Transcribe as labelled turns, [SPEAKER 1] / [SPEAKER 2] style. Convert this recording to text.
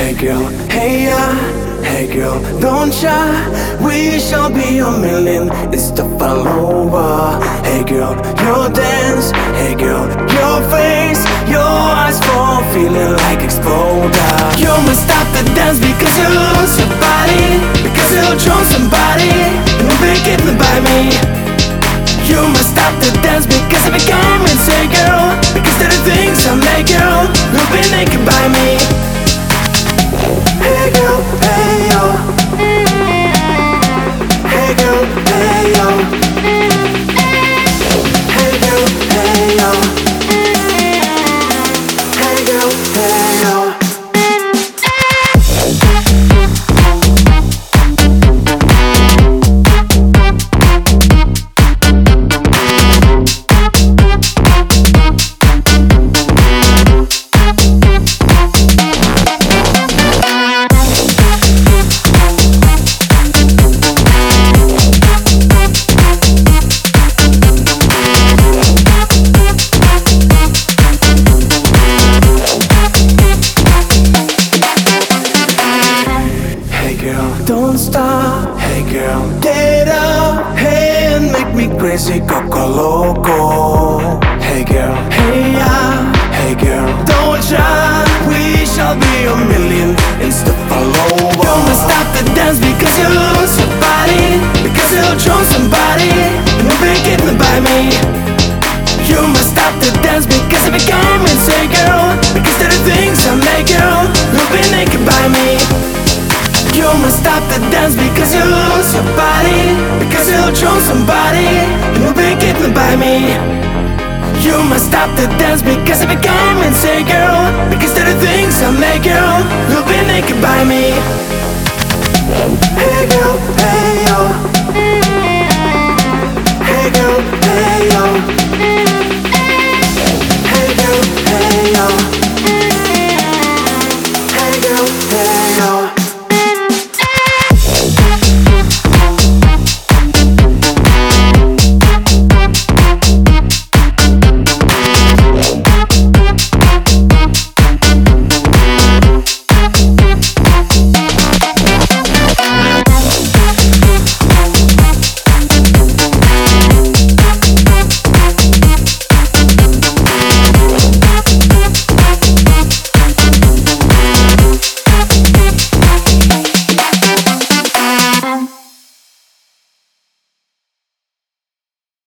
[SPEAKER 1] Hey girl, hey yeah, hey girl, don't shy. We shall be a million. It's the follower. Hey girl, your dance. Hey girl, your face, your eyes fall, feeling like exploder. You must stop the dance because you lose your body. Because you chose somebody and you'll be getting by me. You must stop the dance because I became insane, girl. Because there are things I make, girl. You'll be naked by me. Hey yo. Hey girl, hey yo. Hey girl, get up. Hey, and make me crazy, coco loco. Hey girl, hey yeah. Hey girl, don't try. We shall be a million insta follower. You must stop the dance because you lose your body. Because you lose your body Because you chose somebody you'll be getting by me. You must stop the dance because I became insane girl Because there are things I make girl You'll be naked by me. Hey girl,